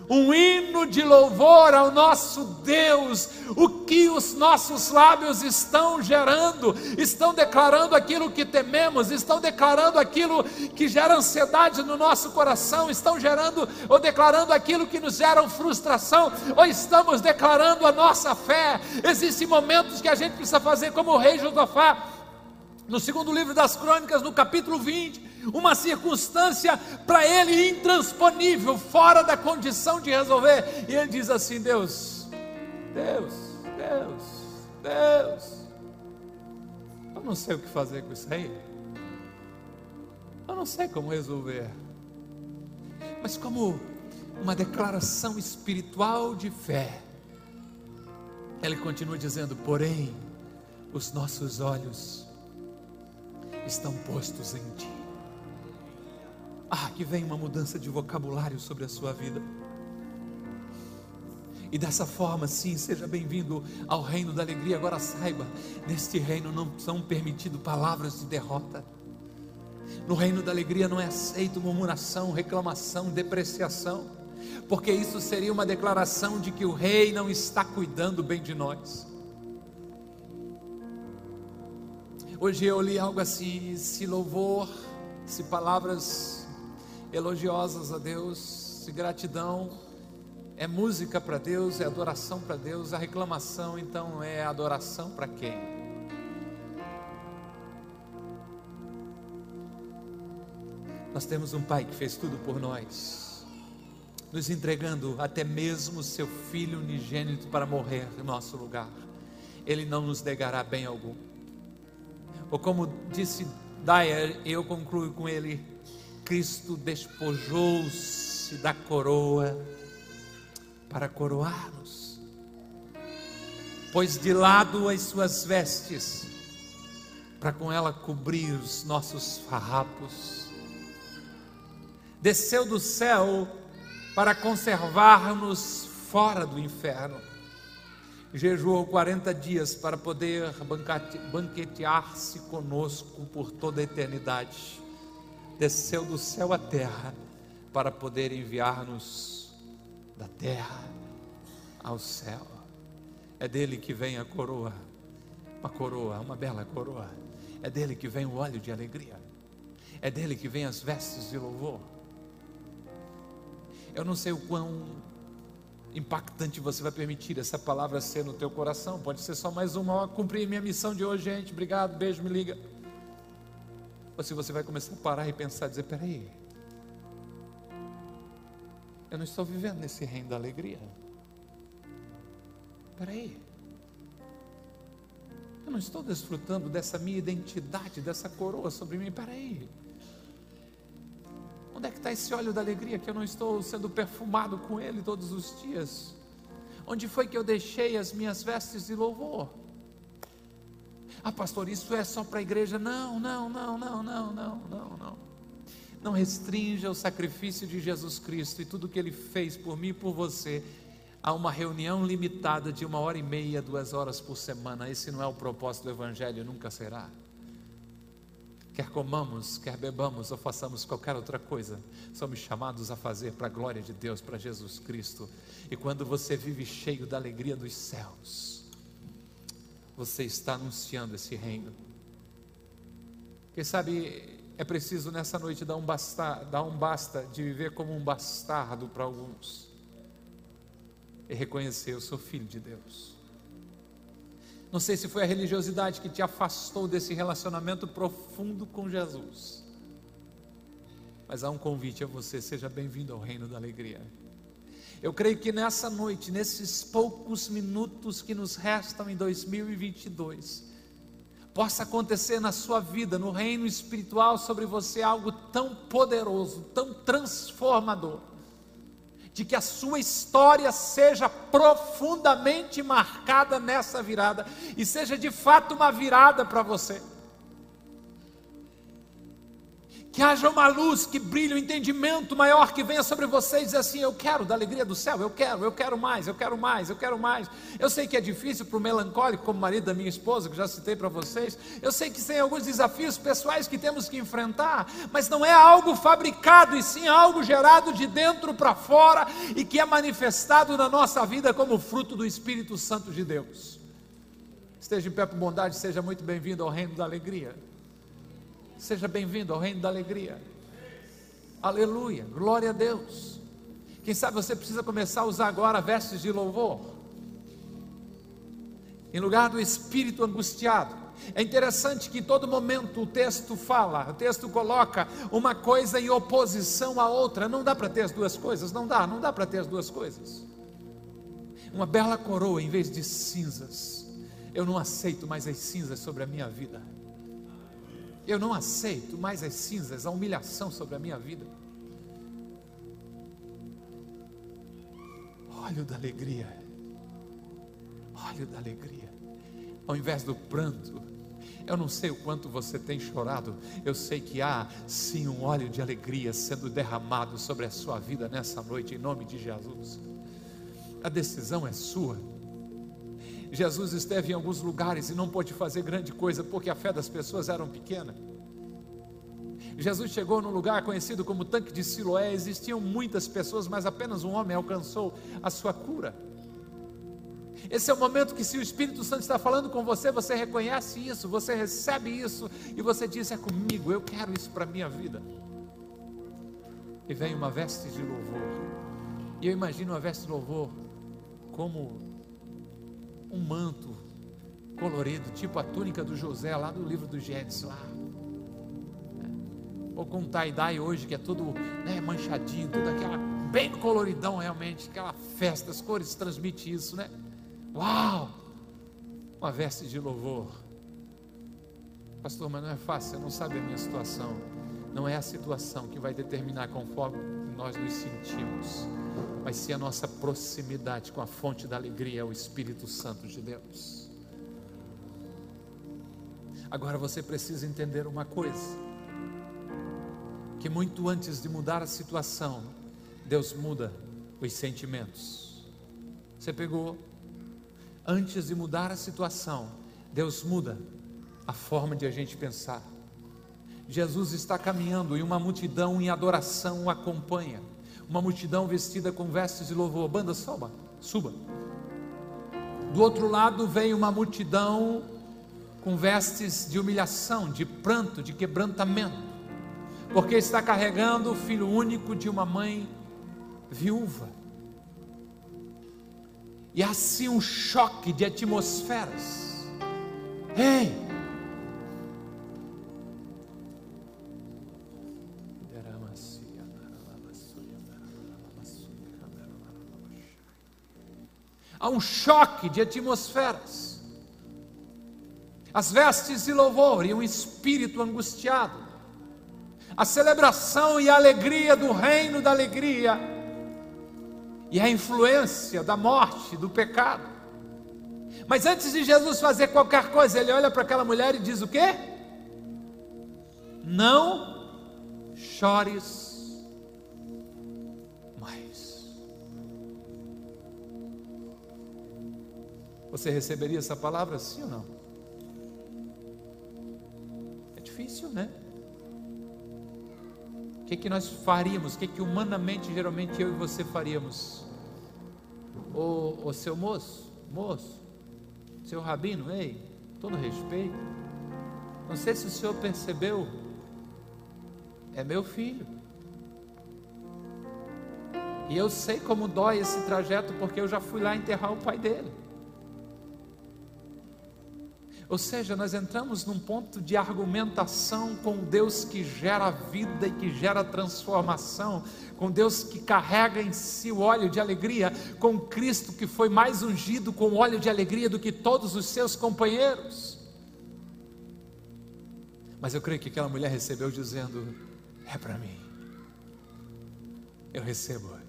um hino de louvor ao nosso Deus. O que os nossos lábios estão gerando? Estão declarando aquilo que tememos, estão declarando aquilo que gera ansiedade no nosso coração, estão gerando ou declarando aquilo que nos gera frustração, ou estamos declarando a nossa fé. Existem momentos que a gente precisa fazer como o rei Josafá no segundo livro das Crônicas, no capítulo 20, uma circunstância para ele intransponível, fora da condição de resolver. E ele diz assim: Deus, Deus, Deus, Deus, eu não sei o que fazer com isso aí. Eu não sei como resolver. Mas como uma declaração espiritual de fé, ele continua dizendo: porém, os nossos olhos estão postos em ti. Ah, que vem uma mudança de vocabulário sobre a sua vida. E dessa forma, sim, seja bem-vindo ao reino da alegria. Agora saiba, neste reino não são permitidas palavras de derrota. No reino da alegria não é aceito murmuração, reclamação, depreciação, porque isso seria uma declaração de que o rei não está cuidando bem de nós. Hoje eu li algo assim: se louvor, se palavras elogiosas a Deus, gratidão é música para Deus, é adoração para Deus, a reclamação então é adoração para quem? Nós temos um Pai que fez tudo por nós, nos entregando até mesmo seu Filho unigênito para morrer em nosso lugar. Ele não nos negará bem algum. Ou como disse Dyer, eu concluo com ele: Cristo despojou-se da coroa para coroar-nos, pôs de lado as suas vestes, para com ela cobrir os nossos farrapos, desceu do céu para conservar-nos fora do inferno. Jejuou 40 dias para poder banquetear-se conosco por toda a eternidade. Desceu do céu à terra para poder enviar-nos da terra ao céu. É dele que vem a coroa, uma coroa, uma bela coroa. É dele que vem o óleo de alegria. É dele que vem as vestes de louvor. Eu não sei o quão impactante você vai permitir essa palavra ser no teu coração. Pode ser só mais uma, cumprir minha missão de hoje, gente. Obrigado, beijo, me liga. Ou se você vai começar a parar e pensar, dizer, peraí, eu não estou vivendo nesse reino da alegria. Peraí. Eu não estou desfrutando dessa minha identidade, dessa coroa sobre mim. Peraí. Onde é que está esse óleo da alegria que eu não estou sendo perfumado com ele todos os dias? Onde foi que eu deixei as minhas vestes de louvor? Ah, pastor, isso é só para a igreja? Não, não, não, não, não, não, não, não. Não restrinja o sacrifício de Jesus Cristo e tudo que ele fez por mim e por você a uma reunião limitada de uma hora e meia, duas horas por semana. Esse não é o propósito do Evangelho, nunca será. Quer comamos, quer bebamos ou façamos qualquer outra coisa, somos chamados a fazer para a glória de Deus, para Jesus Cristo. E quando você vive cheio da alegria dos céus, você está anunciando esse reino. Quem sabe é preciso nessa noite dar um basta, dar um basta de viver como um bastardo para alguns e reconhecer: eu sou filho de Deus. Não sei se foi a religiosidade que te afastou desse relacionamento profundo com Jesus, mas há um convite a você: seja bem-vindo ao reino da alegria. Eu creio que nessa noite, nesses poucos minutos que nos restam em 2022, possa acontecer na sua vida, no reino espiritual sobre você, algo tão poderoso, tão transformador, de que a sua história seja profundamente marcada nessa virada e seja de fato uma virada para você que haja uma luz que brilhe, um entendimento maior que venha sobre vocês assim: Eu quero da alegria do céu, eu quero, eu quero mais, eu quero mais, eu quero mais. Eu sei que é difícil para o melancólico, como marido da minha esposa, que já citei para vocês. Eu sei que tem alguns desafios pessoais que temos que enfrentar, mas não é algo fabricado, e sim algo gerado de dentro para fora e que é manifestado na nossa vida como fruto do Espírito Santo de Deus. Esteja em pé por bondade, seja muito bem-vindo ao reino da alegria. Seja bem-vindo ao reino da alegria. Aleluia, glória a Deus. Quem sabe você precisa começar a usar agora vestes de louvor. Em lugar do espírito angustiado. É interessante que em todo momento o texto fala, o texto coloca uma coisa em oposição à outra. Não dá para ter as duas coisas, não dá, não dá para ter as duas coisas. Uma bela coroa em vez de cinzas. Eu não aceito mais as cinzas sobre a minha vida. Eu não aceito mais as cinzas, a humilhação sobre a minha vida. Óleo da alegria. Óleo da alegria. Ao invés do pranto, eu não sei o quanto você tem chorado, eu sei que há sim um óleo de alegria sendo derramado sobre a sua vida nessa noite, em nome de Jesus. A decisão é sua. Jesus esteve em alguns lugares e não pôde fazer grande coisa porque a fé das pessoas era pequena. Jesus chegou num lugar conhecido como Tanque de Siloé, existiam muitas pessoas, mas apenas um homem alcançou a sua cura. Esse é o momento que, se o Espírito Santo está falando com você, você reconhece isso, você recebe isso e você diz: É comigo, eu quero isso para a minha vida. E vem uma veste de louvor. E eu imagino uma veste de louvor como um manto colorido, tipo a túnica do José, lá do livro do Gênesis, lá. Ou com um tie-dye hoje, que é tudo né, manchadinho, tudo aquela, bem coloridão realmente, aquela festa, as cores transmitem isso, né? Uau! Uma veste de louvor. Pastor, mas não é fácil, você não sabe a minha situação. Não é a situação que vai determinar conforme nós nos sentimos mas sim a nossa proximidade com a fonte da alegria, é o Espírito Santo de Deus. Agora você precisa entender uma coisa: que muito antes de mudar a situação, Deus muda os sentimentos. Você pegou? Antes de mudar a situação, Deus muda a forma de a gente pensar. Jesus está caminhando e uma multidão em adoração o acompanha. Uma multidão vestida com vestes de louvor. Banda, soba, suba. Do outro lado vem uma multidão com vestes de humilhação, de pranto, de quebrantamento, porque está carregando o filho único de uma mãe viúva. E assim um choque de atmosferas. Ei! Há um choque de atmosferas. As vestes de louvor e um espírito angustiado. A celebração e a alegria do reino da alegria. E a influência da morte, do pecado. Mas antes de Jesus fazer qualquer coisa, ele olha para aquela mulher e diz o quê? Não chores Você receberia essa palavra sim ou não? É difícil, né? O que, que nós faríamos? O que, que humanamente, geralmente eu e você faríamos? Ô, ô seu moço, moço, seu rabino, ei, todo respeito. Não sei se o senhor percebeu, é meu filho. E eu sei como dói esse trajeto, porque eu já fui lá enterrar o pai dele. Ou seja, nós entramos num ponto de argumentação com Deus que gera vida e que gera transformação, com Deus que carrega em si o óleo de alegria, com Cristo que foi mais ungido com óleo de alegria do que todos os seus companheiros. Mas eu creio que aquela mulher recebeu dizendo: É para mim, eu recebo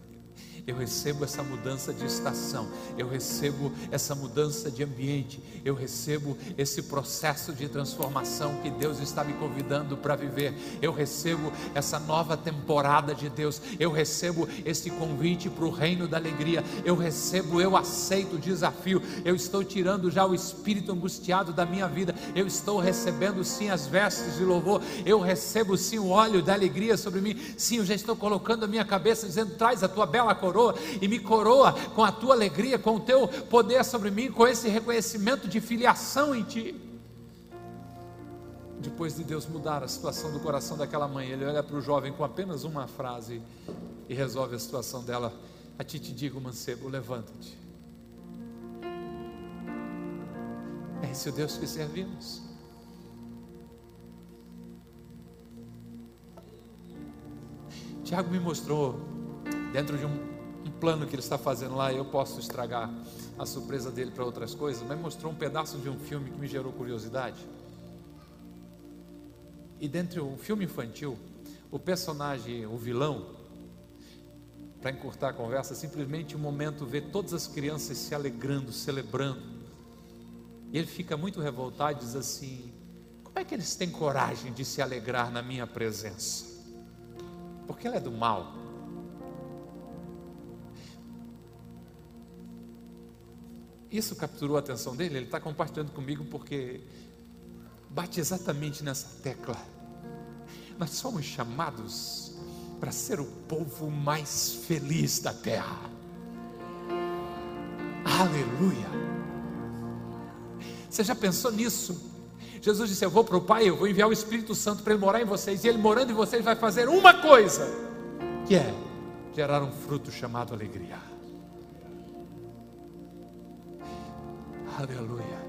eu recebo essa mudança de estação, eu recebo essa mudança de ambiente, eu recebo esse processo de transformação que Deus está me convidando para viver, eu recebo essa nova temporada de Deus, eu recebo esse convite para o reino da alegria, eu recebo, eu aceito o desafio, eu estou tirando já o espírito angustiado da minha vida, eu estou recebendo sim as vestes de louvor, eu recebo sim o óleo da alegria sobre mim, sim, eu já estou colocando a minha cabeça dizendo: traz a tua bela coroa coroa e me coroa com a tua alegria, com o teu poder sobre mim, com esse reconhecimento de filiação em ti. Depois de Deus mudar a situação do coração daquela mãe, ele olha para o jovem com apenas uma frase e resolve a situação dela. A ti te digo, mancebo, levanta-te. É esse o Deus que servimos. Tiago me mostrou, dentro de um um plano que ele está fazendo lá, eu posso estragar a surpresa dele para outras coisas, mas mostrou um pedaço de um filme que me gerou curiosidade. E dentro do filme infantil, o personagem, o vilão, para encurtar a conversa, simplesmente um momento vê todas as crianças se alegrando, celebrando. E ele fica muito revoltado e diz assim: Como é que eles têm coragem de se alegrar na minha presença? Porque ela é do mal. Isso capturou a atenção dele, ele está compartilhando comigo porque bate exatamente nessa tecla. Nós somos chamados para ser o povo mais feliz da terra. Aleluia! Você já pensou nisso? Jesus disse: Eu vou para o Pai, eu vou enviar o Espírito Santo para ele morar em vocês, e ele morando em vocês vai fazer uma coisa, que é gerar um fruto chamado alegria. Aleluia.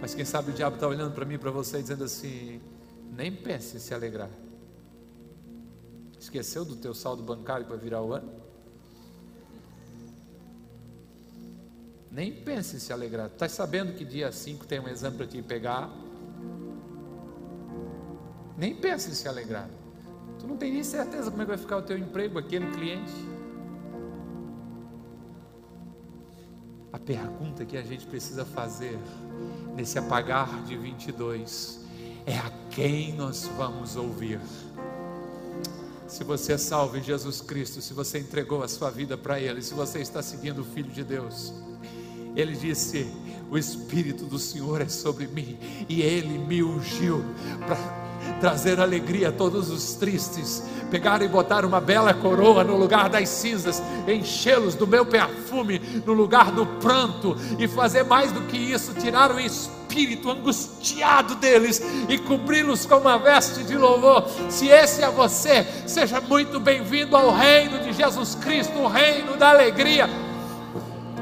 Mas quem sabe o diabo está olhando para mim para você dizendo assim: nem pense em se alegrar. Esqueceu do teu saldo bancário para virar o ano? Nem pense em se alegrar. Está sabendo que dia 5 tem um exame para te pegar? Nem pense em se alegrar. Tu não tem nem certeza como é que vai ficar o teu emprego, aquele cliente. A pergunta que a gente precisa fazer nesse apagar de 22 é a quem nós vamos ouvir. Se você é salvo em Jesus Cristo, se você entregou a sua vida para Ele, se você está seguindo o Filho de Deus, Ele disse: O Espírito do Senhor é sobre mim e Ele me ungiu para trazer alegria a todos os tristes, pegar e botar uma bela coroa no lugar das cinzas, enchê-los do meu perfume no lugar do pranto, e fazer mais do que isso, tirar o espírito angustiado deles e cobri-los com uma veste de louvor. Se esse é você, seja muito bem-vindo ao reino de Jesus Cristo, o reino da alegria.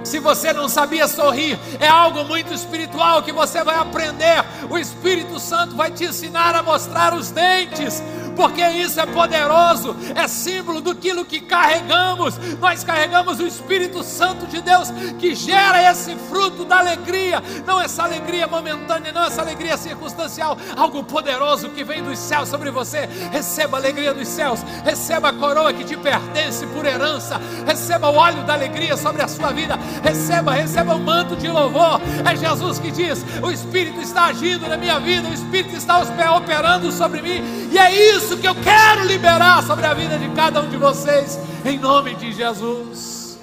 Se você não sabia sorrir, é algo muito espiritual que você vai aprender. O Espírito Santo vai te ensinar a mostrar os dentes porque isso é poderoso, é símbolo do que carregamos. Nós carregamos o Espírito Santo de Deus que gera esse fruto da alegria, não essa alegria momentânea, não essa alegria circunstancial, algo poderoso que vem dos céus sobre você. Receba a alegria dos céus, receba a coroa que te pertence por herança, receba o óleo da alegria sobre a sua vida, receba, receba o manto de louvor. É Jesus que diz: O Espírito está agindo na minha vida, o Espírito está operando sobre mim, e é isso isso que eu quero liberar sobre a vida de cada um de vocês, em nome de Jesus.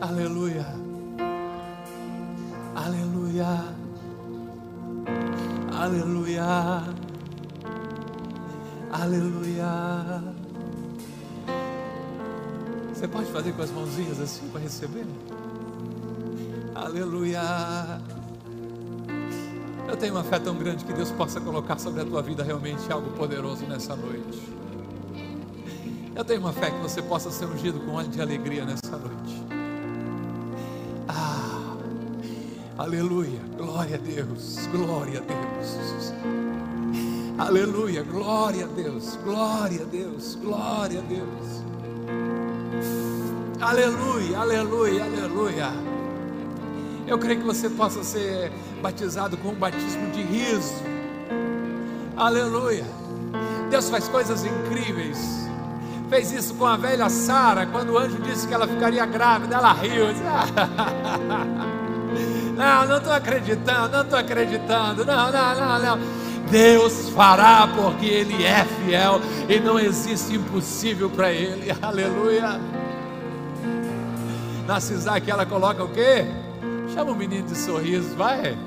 Aleluia, aleluia, aleluia, aleluia. Você pode fazer com as mãozinhas assim para receber? Aleluia. Eu tenho uma fé tão grande que Deus possa colocar sobre a tua vida realmente algo poderoso nessa noite. Eu tenho uma fé que você possa ser ungido com óleo de alegria nessa noite. Ah, aleluia, glória a Deus, glória a Deus. Aleluia, glória a Deus, glória a Deus, glória a Deus. Aleluia, aleluia, aleluia. Eu creio que você possa ser batizado com um batismo de riso. Aleluia. Deus faz coisas incríveis. Fez isso com a velha Sara, quando o anjo disse que ela ficaria grávida, ela riu. (laughs) Não, não estou acreditando, não estou acreditando. Não, não, não, não. Deus fará porque Ele é fiel e não existe impossível para Ele. (laughs) Aleluia. Na Isaac ela coloca o quê? Chama o menino de sorriso, vai.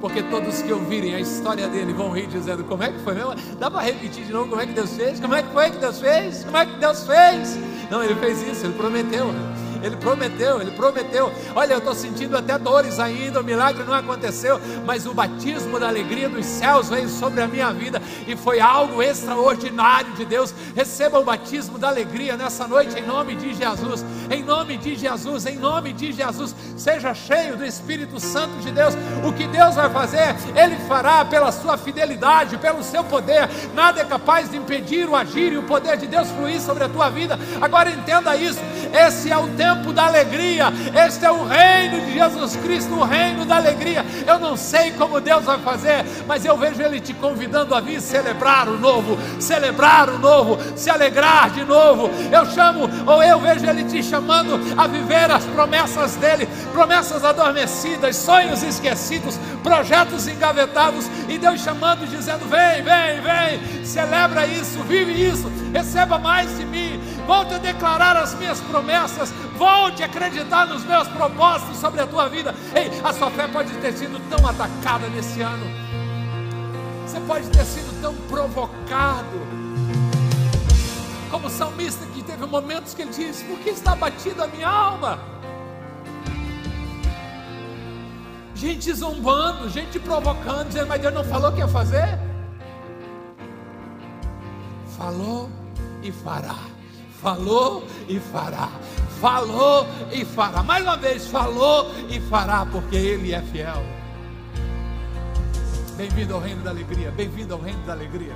Porque todos que ouvirem a história dele vão rir dizendo: Como é que foi mesmo? Dá para repetir de novo como é que Deus fez? Como é que foi que Deus fez? Como é que Deus fez? Não, ele fez isso, ele prometeu. Ele prometeu, ele prometeu. Olha, eu estou sentindo até dores ainda, o milagre não aconteceu, mas o batismo da alegria dos céus veio sobre a minha vida e foi algo extraordinário de Deus. Receba o batismo da alegria nessa noite, em nome de Jesus, em nome de Jesus, em nome de Jesus. Seja cheio do Espírito Santo de Deus. O que Deus vai fazer, Ele fará pela sua fidelidade, pelo seu poder. Nada é capaz de impedir o agir e o poder de Deus fluir sobre a tua vida. Agora entenda isso: esse é o tempo tempo da alegria. Este é o reino de Jesus Cristo, o reino da alegria. Eu não sei como Deus vai fazer, mas eu vejo Ele te convidando a vir celebrar o novo, celebrar o novo, se alegrar de novo. Eu chamo, ou eu vejo Ele te chamando a viver as promessas dEle, promessas adormecidas, sonhos esquecidos, projetos engavetados, e Deus chamando, dizendo: Vem, vem, vem, celebra isso, vive isso, receba mais de mim, volte a declarar as minhas promessas, volte a acreditar nos meus propósitos sobre a tua vida. Ei, a sua fé pode ter sido tão atacada nesse ano, você pode ter sido tão provocado. Como o salmista que teve momentos que ele disse: Por que está batida a minha alma? Gente zombando, gente provocando, dizendo: Mas Deus não falou que ia fazer? Falou e fará falou e fará. Falou e fará. Mais uma vez, falou e fará, porque Ele é fiel. Bem-vindo ao reino da alegria. Bem-vindo ao reino da alegria.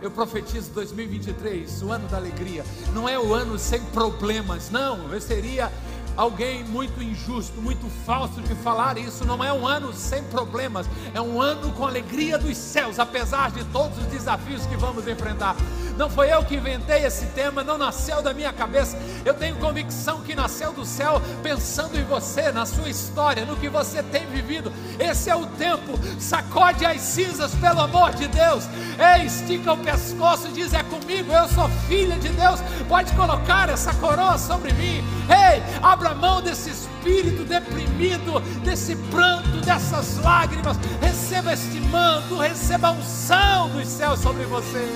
Eu profetizo 2023, o ano da alegria. Não é o ano sem problemas, não. Eu seria alguém muito injusto, muito falso de falar isso. Não é um ano sem problemas, é um ano com alegria dos céus, apesar de todos os desafios que vamos enfrentar. Não foi eu que inventei esse tema, não nasceu da minha cabeça. Eu tenho convicção que nasceu do céu, pensando em você, na sua história, no que você tem vivido. Esse é o tempo. Sacode as cinzas, pelo amor de Deus. Ei, estica o pescoço e diz: É comigo, eu sou filha de Deus. Pode colocar essa coroa sobre mim. Ei, abra mão desse espírito deprimido, desse pranto, dessas lágrimas. Receba este manto, receba a unção dos céus sobre você.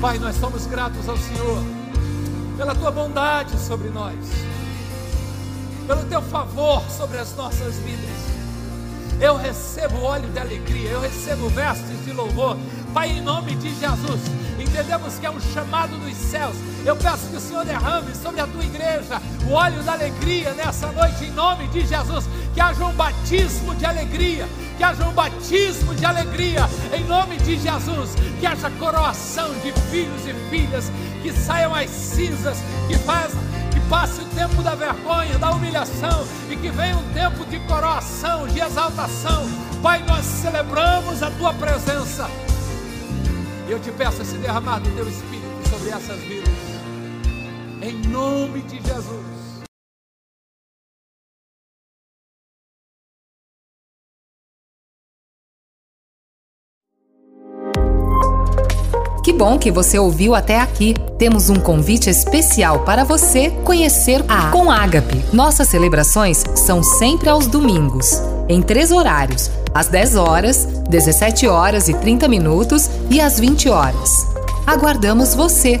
Pai, nós somos gratos ao Senhor pela tua bondade sobre nós, pelo teu favor sobre as nossas vidas. Eu recebo óleo de alegria, eu recebo vestes de louvor. Pai, em nome de Jesus, entendemos que é um chamado dos céus. Eu peço que o Senhor derrame sobre a tua igreja o óleo da alegria nessa noite, em nome de Jesus. Que haja um batismo de alegria, que haja um batismo de alegria, em nome de Jesus. Que haja coroação de filhos e filhas, que saiam as cinzas, que façam passe o tempo da vergonha, da humilhação e que venha um tempo de coroação, de exaltação. Pai, nós celebramos a tua presença. E eu te peço esse derramar do teu espírito sobre essas vidas. Em nome de Jesus. Que bom que você ouviu até aqui. Temos um convite especial para você conhecer a Com Ágape. Nossas celebrações são sempre aos domingos, em três horários: às 10 horas, 17 horas e 30 minutos e às 20 horas. Aguardamos você